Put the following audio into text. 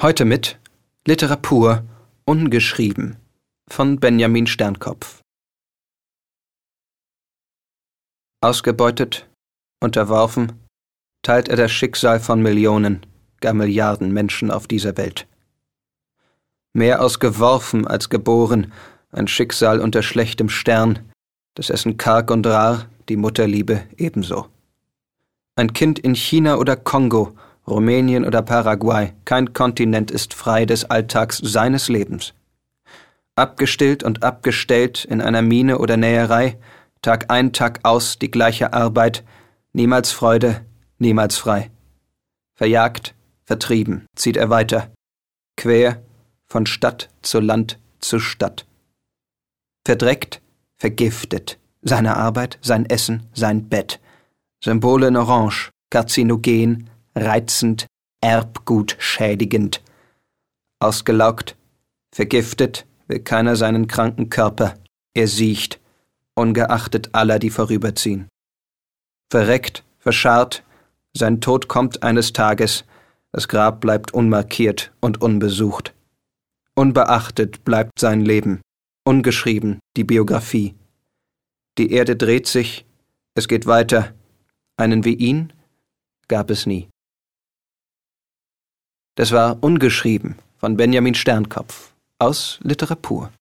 Heute mit Literatur ungeschrieben von Benjamin Sternkopf. Ausgebeutet, unterworfen, teilt er das Schicksal von Millionen, gar Milliarden Menschen auf dieser Welt. Mehr ausgeworfen als geboren, ein Schicksal unter schlechtem Stern, das Essen karg und rar, die Mutterliebe ebenso. Ein Kind in China oder Kongo, Rumänien oder Paraguay, kein Kontinent ist frei des Alltags seines Lebens. Abgestillt und abgestellt in einer Mine oder Näherei, Tag ein, Tag aus die gleiche Arbeit, niemals Freude, niemals frei. Verjagt, vertrieben, zieht er weiter, quer von Stadt zu Land zu Stadt. Verdreckt, vergiftet, seine Arbeit, sein Essen, sein Bett. Symbole in Orange, karzinogen, reizend, Erbgut schädigend. Ausgelaugt, vergiftet will keiner seinen kranken Körper, er siecht, ungeachtet aller, die vorüberziehen. Verreckt, verscharrt, sein Tod kommt eines Tages, das Grab bleibt unmarkiert und unbesucht. Unbeachtet bleibt sein Leben, ungeschrieben die Biografie. Die Erde dreht sich, es geht weiter, einen wie ihn gab es nie. Das war Ungeschrieben von Benjamin Sternkopf aus Literatur.